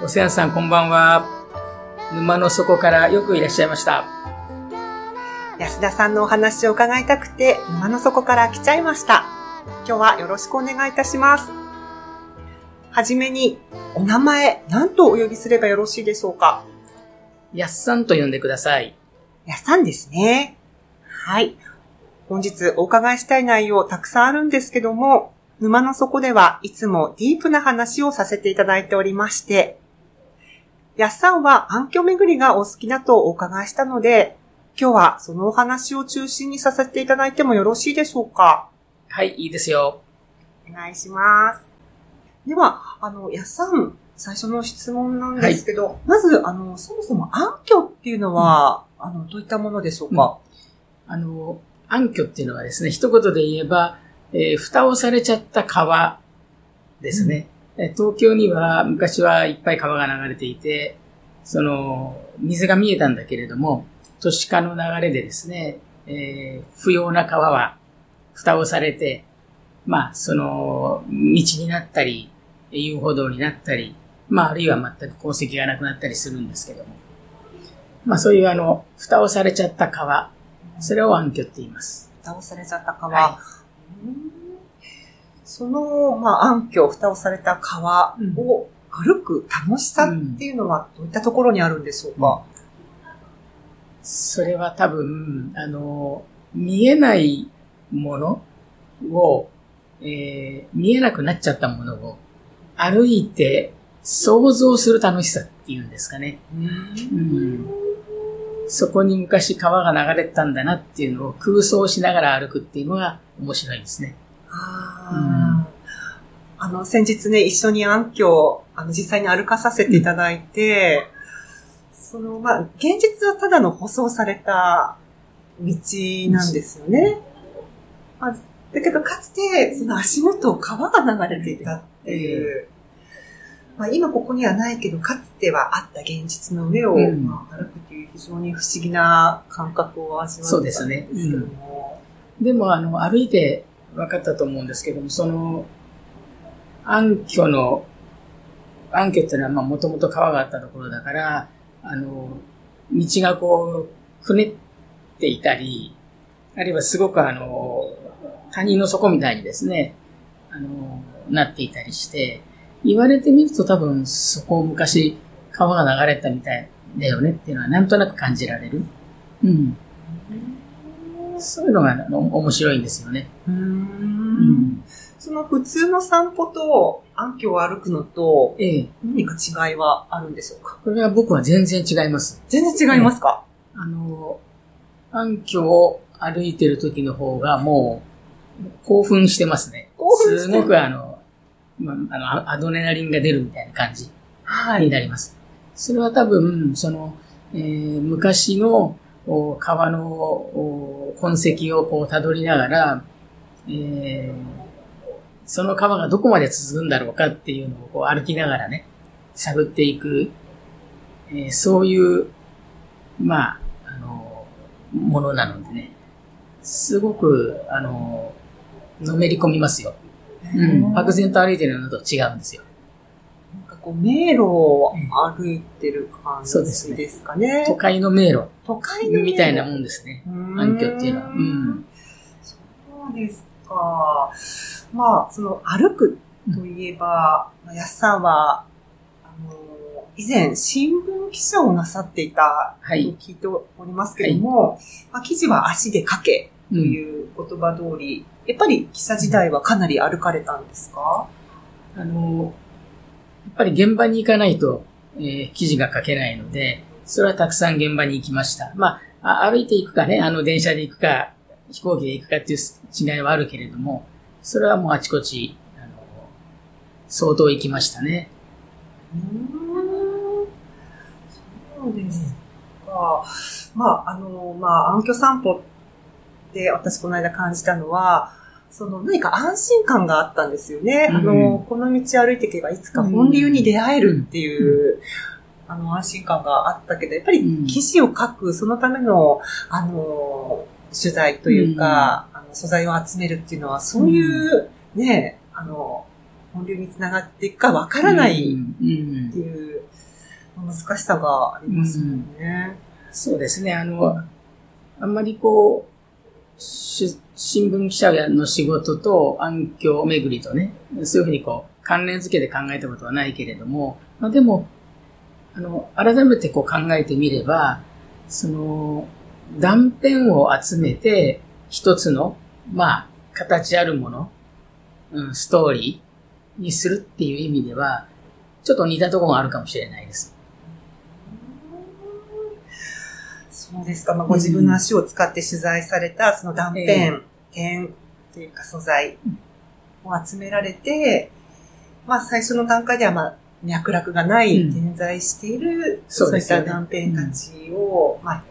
おせやさんこんばんは。沼の底からよくいらっしゃいました。安田さんのお話を伺いたくて、沼の底から来ちゃいました。今日はよろしくお願いいたします。はじめに、お名前、何とお呼びすればよろしいでしょうか？やっさんと呼んでください。やさんですね。はい。本日お伺いしたい内容たくさんあるんですけども、沼の底ではいつもディープな話をさせていただいておりまして、やっさんは暗渠巡りがお好きだとお伺いしたので、今日はそのお話を中心にさせていただいてもよろしいでしょうか？はい、いいですよ。お願いします。では、あの、やっさん、最初の質問なんですけど、まず、あの、そもそも暗渠っていうのは、あの、どういったものでしょうか、あの、暗渠っていうのはですね、一言で言えば、えー蓋をされちゃった川ですね。えー東京には昔はいっぱい川が流れていて、その、水が見えたんだけれども、都市化の流れでですね、えー不要な川は蓋をされて、まあ、その、道になったり、遊歩道になったり、まあ、あるいは全く功績がなくなったりするんですけども。まあ、そういうあの、蓋をされちゃった川、それを暗渠って言います。蓋をされちゃった川。はうんその、まあ、暗渠、蓋をされた川を歩く楽しさっていうのはどういったところにあるんでしょうか、それは多分、あの、見えないものを、えー見えなくなっちゃったものを歩いて想像する楽しさっていうんですかね。うん、そこに昔川が流れてたんだなっていうのを空想しながら歩くっていうのが面白いですね。あー。あの、先日ね、一緒に暗渠、あの、実際に歩かさせていただいて、その、まあ、現実はただの舗装された道なんですよね。あだけど、かつて、その足元を川が流れていたっていう、まあ、今ここにはないけど、かつてはあった現実の上を、うん。まあ、歩くという非常に不思議な感覚を味わったんですけども。でも、あの、歩いて分かったと思うんですけども、その、暗渠の、暗渠っていうのは、まあ、もともと川があったところだから、あの、道がこう、くねっていたり、あるいはすごくあの、谷の底みたいにですね、あの、なっていたりして、言われてみると多分、そこを昔、川が流れたみたいだよねっていうのは、なんとなく感じられる。うん。そういうのが面白いんですよね。うんんその普通の散歩と暗渠を歩くのとええ。何か違いはあるんでしょうか？これは僕は全然違います。全然違いますか、あの、暗渠を歩いてる時の方がもう興奮してますね。興奮してるすごくあの、まあの、アアドレナリンが出るみたいな感じはになります。それは多分、その、えー昔のお川のお痕跡をこう辿りながら、えーその川がどこまで続くんだろうかっていうのをこう歩きながらね、探っていく、えーそういう、まあ、あの、ものなのでね、すごく、あの、のめり込みますよ。うん。漠然と歩いてるのと違うんですよ。こう迷路を歩いてる感じですねですかね。都会の迷路都会のみたいなもんですね。暗渠っていうのは。うん。そうですか。まあ、その歩くといえば、まあ安さんは、あの、以前新聞記者をなさっていたとはい聞いておりますけども、まあ、記事は足で書けとうん。いう言葉通り、やっぱり記者時代はかなり歩かれたんですか？あの、ややっぱり現場に行かないと、えー記事が書けないので、それはたくさん現場に行きました。まあ、あ歩いていくかね、あの、電車で行くか、飛行機で行くかっていう違いはあるけれども、それはもうあちこち、あの、相当行きましたね。うんそうですか。まあ、あの、まあ、暗渠散歩って私この間感じたのは、その何か安心感があったんですよね。うん。あの、この道歩いていけばいつか本流に出会えるっていう、あの、安心感があったけど、やっぱりうん。記事を書く、そのための、あの、取材というか、あの素材を集めるっていうのは、そういう、ね、あの、本流につながっていくかわからないっていう難しさがありますよね。そうですね。あの、あんまりこう、し新聞記者の仕事と暗渠巡りとね、そういうふうにこう、関連付けで考えたことはないけれども、まあでも、あの、改めてこう考えてみれば、その、断片を集めて、一つの、まあ、形あるもの、うん、ストーリーにするっていう意味では、ちょっと似たところがあるかもしれないです。そうですか。まあ、ご自分の足を使って取材された、その断片、え点というか素材を集められて、まあ、最初の段階では、まあ、脈絡がない、うん。点在している、そういった断片たちを、まあ、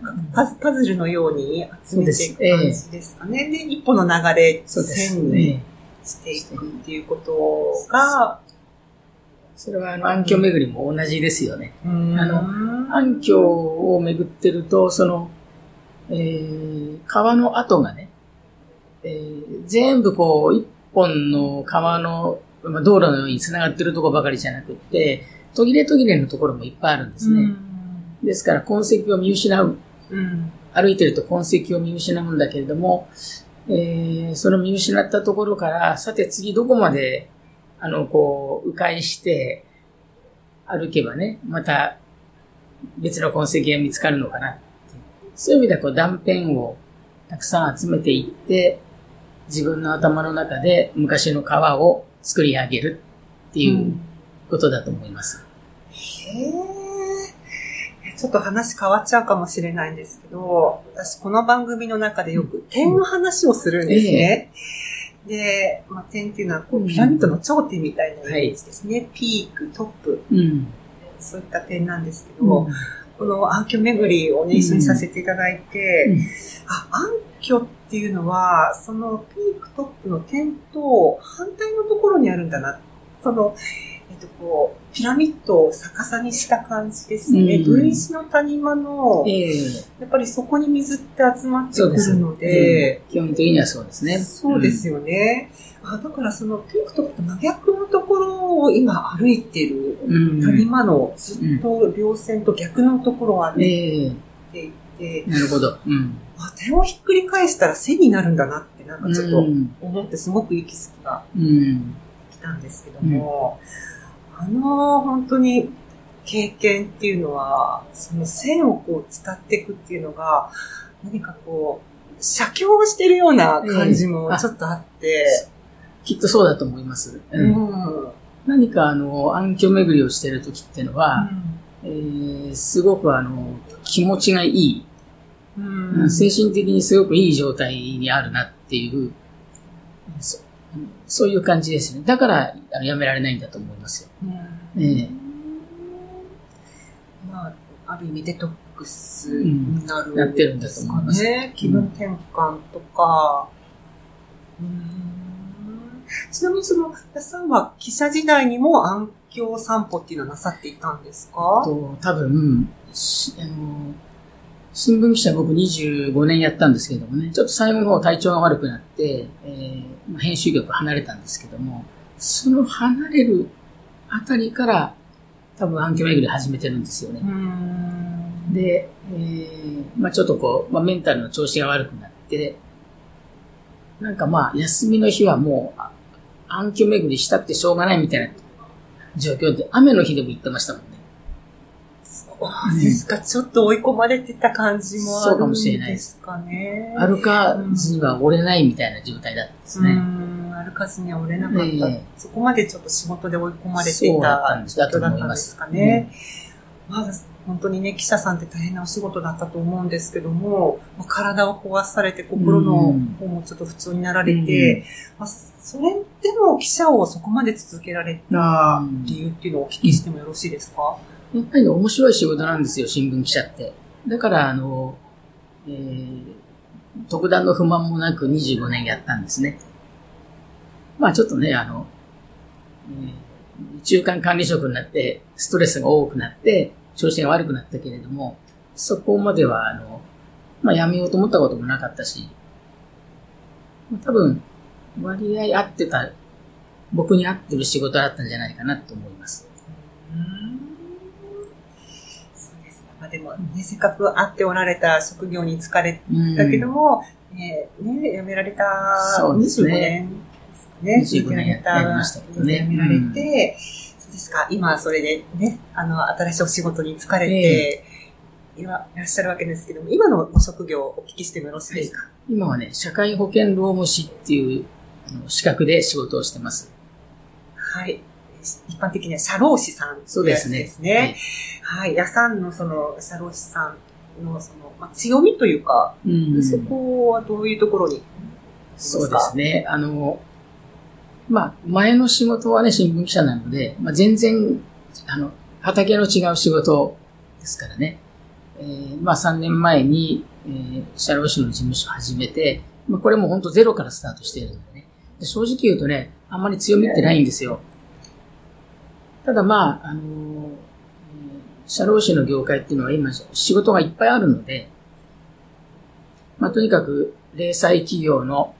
なんかパズパズルのように集めていく感じですかね。で、一歩の流れ、線にね。していくっていうことが、それはあの暗渠巡りも同じですよね。あの暗渠を巡ってると、その、えー川の跡がね、えー全部こう、一本の川の、まあ、道路のように繋がってるところばかりじゃなくって、途切れ途切れのところもいっぱいあるんですね。ですから痕跡を見失う。うん。歩いてると痕跡を見失うんだけれども、えーその見失ったところから、さて次どこまで、あの、こう、迂回して、歩けばね、また別の痕跡が見つかるのかな。そういう意味では、こう、断片をたくさん集めていって、自分の頭の中で昔の川を作り上げるっていうことだと思います。へえ。ちょっと話変わっちゃうかもしれないんですけど、私この番組の中でよく点の話をするんですね。で、まあ、点っていうのはこううんピラミッドの頂点みたいなイメージですね。ピーク、トップ、うん。そういった点なんですけど、この暗渠巡りをね、一緒にさせていただいて、うんあ、暗渠っていうのは、そのピークトップの点と反対のところにあるんだな。その、と、こう、ピラミッドを逆さにした感じですね。うん V 字の谷間の、ええやっぱりそこに水って集まってくるので、基本的にはそうですね。そうですよね。あだからそのピークと真逆のところを今歩いてるうん。谷間のずっと稜線と逆のところを歩いええていて、なるほど。うん。あ、点をひっくり返したら線になるんだなってなんかちょっとうん。思ってすごくいい気づきがうん。来たんですけども、あの本当に経験っていうのは、その線をこう伝っていくっていうのが、何かこう、写経をしてるような感じもちょっとあって、きっとそうだと思います。ううん。ん。何かあの、暗渠巡りをしてる時っていうのは、えーすごくあの、気持ちがいい、うん精神的にすごくいい状態にあるなっていう、そそういう感じですね。だから、あのやめられないんだと思いますよ。うんええまあ、ある意味デトックスになる、なってるんだと思いますね。気分転換とか。うんちなみにその、安さんは記者時代にも暗渠散歩っていうのをなさっていたんですか？と多分、しあの、新聞記者僕25年やったんですけどもね、ちょっと最後の方体調が悪くなって、えーまあ編集局離れたんですけども、その離れるあたりから多分暗渠巡り始めてるんですよね。んで、えーまあちょっとこう、まあメンタルの調子が悪くなって、なんかまあ休みの日はもう、あ暗渠巡りしたってしょうがないみたいな状況で、雨の日でも行ってましたもんね。ですか、ちょっと追い込まれてた感じもあるんもしれないです。かね。歩かずには折れないみたいな状態だったんですうね。ん、歩かずには折れなかった。ええ。そこまでちょっと仕事で追い込まれていたたんですだと人だったんです。すかね。まあ、本当にね、記者さんって大変なお仕事だったと思うんですけども、まあ、体を壊されて心の方もちょっと普通になられて、まあ、それでも記者をそこまで続けられた理由っていうのをお聞きしてもよろしいですか、やっぱり、ね、面白い仕事なんですよ、新聞記者って。だから、あの、えー、特段の不満もなく25年やったんですね。まあちょっとね、あの、えー、中間管理職になって、ストレスが多くなって、調子が悪くなったけれども、そこまでは、あの、まあやめようと思ったこともなかったし、多分、割合合ってた、僕に合ってる仕事だったんじゃないかなと思います。うですまあ、でもね、せっかく会っておられた職業に疲れたけども、えー、ね、辞められた25年ですかね。25年やりましたけどね。辞められて、そうですか、今それでね、あの、新しいお仕事に疲れて、いらっしゃるわけですけども、今のご職業をお聞きしてもよろしいですか、はい、今はね、社会保険労務士っていう資格で仕事をしてます。はい。一般的には社労士さんそうですね。ですね。はい。屋さんのその社労士さんのその、まあ、強みというか、うん、そこはどういうところに？そうですね。あの、まあ、前の仕事はね、新聞記者なので、まあ、全然、あの、畑の違う仕事ですからね。えー、まあ、3年前に、えー、社労士の事務所を始めて、まあ、これも本当ゼロからスタートしているのでね。で正直言うとね、あんまり強みってないんですよ。ただまあ、あの、社労士の業界っていうのは今仕事がいっぱいあるので、まあとにかく零細企業の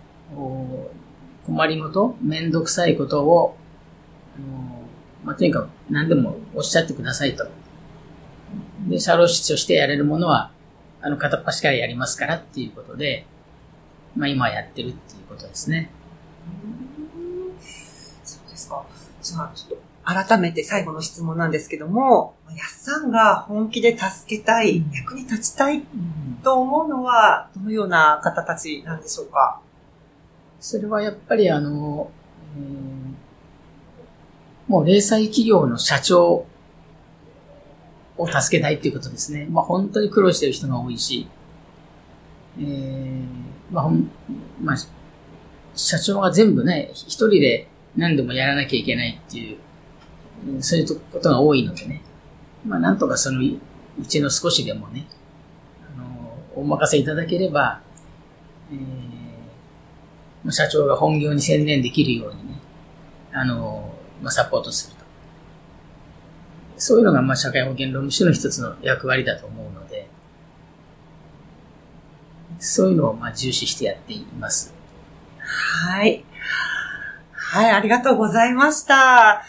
困りごと、めんどくさいことを、まあとにかく何でもおっしゃってくださいと。で、社労士としてやれるものは、あの、片っ端からやりますからっていうことで、まあ今やってるっていうことですね。そうですか。じゃあ、ちょっと改めて最後の質問なんですけども、やっさんが本気で助けたい、うん、役に立ちたいと思うのは、どのような方たちなんでしょうか？それはやっぱりあの、えー、もう零細企業の社長を助けたいっていうことですね。まあ本当に苦労してる人が多いし、えー、まあまあ、社長が全部ね、一人で何でもやらなきゃいけないっていうそういうことが多いのでね。まあ、なんとかその、うちの少しでもね、あの、お任せいただければ、えー、社長が本業に専念できるようにね、あの、まあ、サポートすると。そういうのが、まあ、社会保険労務士の一つの役割だと思うので、そういうのを、まあ、重視してやっています。はい。はい、ありがとうございました。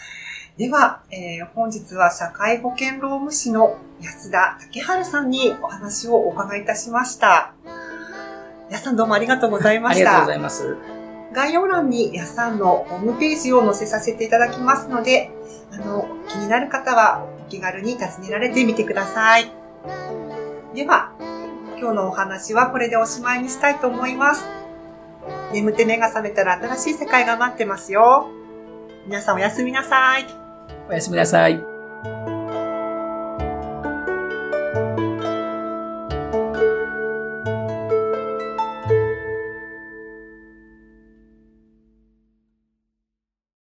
では、えー、本日は社会保険労務士の安田竹春さんにお話をお伺いいたしました。安さんどうもありがとうございました。ありがとうございます。概要欄に安さんのホームページを載せさせていただきますので、あの、気になる方はお気軽に訪ねられてみてください。では、今日のお話はこれでおしまいにしたいと思います。眠って目が覚めたら新しい世界が待ってますよ。皆さんおやすみなさい。おやすみなさい。